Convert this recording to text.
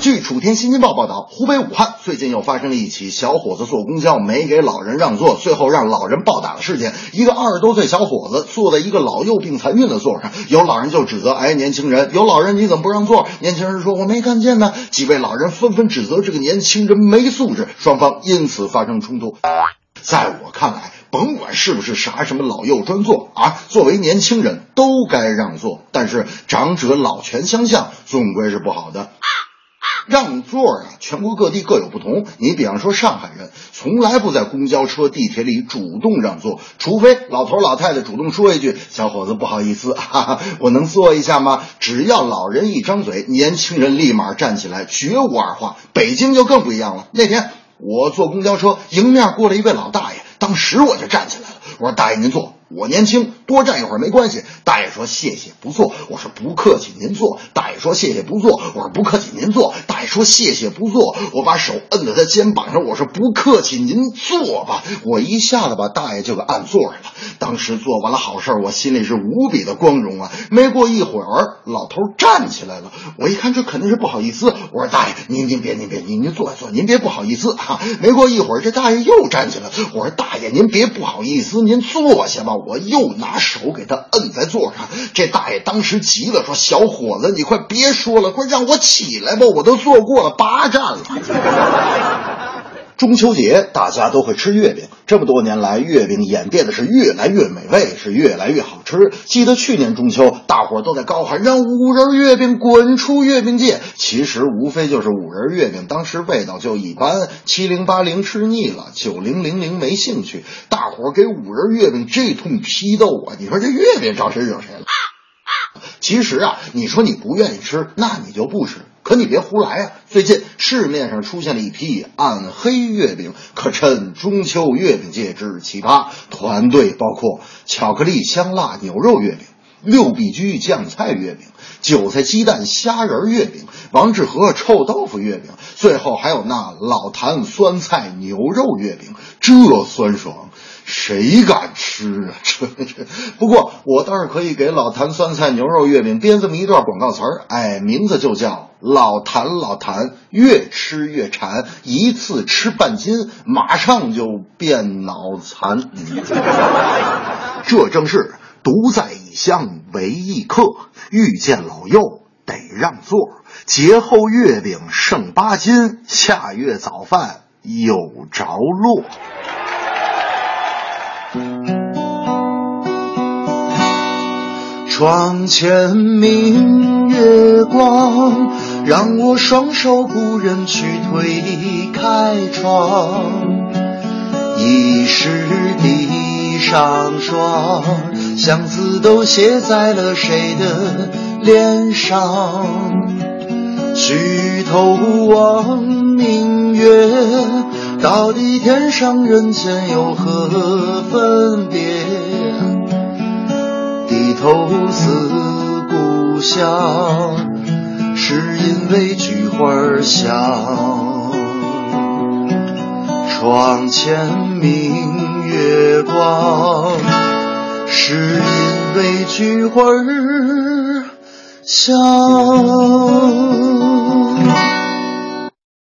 据楚天新京报报道，湖北武汉最近又发生了一起小伙子坐公交没给老人让座，最后让老人暴打的事件。一个二十多岁小伙子坐在一个老幼病残孕的座上，有老人就指责：“哎，年轻人，有老人你怎么不让座？”年轻人说：“我没看见呢。”几位老人纷纷指责这个年轻人没素质，双方因此发生冲突。在我看来，甭管是不是啥什么老幼专座啊，作为年轻人都该让座。但是长者老权相向，总归是不好的。让座啊，全国各地各有不同。你比方说上海人，从来不在公交车、地铁里主动让座，除非老头老太太主动说一句：“小伙子，不好意思，哈哈，我能坐一下吗？”只要老人一张嘴，年轻人立马站起来，绝无二话。北京就更不一样了。那天我坐公交车，迎面过来一位老大爷，当时我就站起来了，我说：“大爷您坐。”我年轻，多站一会儿没关系。大爷说谢谢，不坐。我说不客气，您坐。大爷说谢谢，不坐。我说不客气，您坐。大爷说谢谢，不坐。我把手摁在他肩膀上，我说不客气，您坐吧。我一下子把大爷就给按坐上了。当时做完了好事，我心里是无比的光荣啊。没过一会儿，老头站起来了。我一看这肯定是不好意思。我说大爷，您您别您别您您坐坐，您别不好意思啊。没过一会儿，这大爷又站起来。我说大爷，您别不好意思，您坐下吧。我又拿手给他摁在座上，这大爷当时急了，说：“小伙子，你快别说了，快让我起来吧，我都坐过了八站了。”中秋节大家都会吃月饼，这么多年来，月饼演变的是越来越美味，是越来越好吃。记得去年中秋，大伙都在高喊“让五仁月饼滚出月饼界”，其实无非就是五仁月饼当时味道就一般，七零八零吃腻了，九零零零没兴趣，大伙给五仁月饼这通批斗啊！你说这月饼招谁惹谁了？其实啊，你说你不愿意吃，那你就不吃。可你别胡来啊！最近市面上出现了一批暗黑月饼，可称中秋月饼界之奇葩。团队包括巧克力香辣牛肉月饼、六必居酱菜月饼、韭菜鸡蛋虾仁月饼、王致和臭豆腐月饼，最后还有那老坛酸菜牛肉月饼，这酸爽！谁敢吃啊？这这，不过我倒是可以给老坛酸菜牛肉月饼编这么一段广告词儿，哎，名字就叫“老坛老坛，越吃越馋，一次吃半斤，马上就变脑残。”这正是独在异乡为异客，遇见老幼得让座。节后月饼剩八斤，下月早饭有着落。窗前明月光，让我双手不忍去推开窗。疑是地上霜，相思都写在了谁的脸上？举头望明月，到底天上人间有何分别？低头思故乡，是因为菊花香。窗前明月光，是因为菊花香。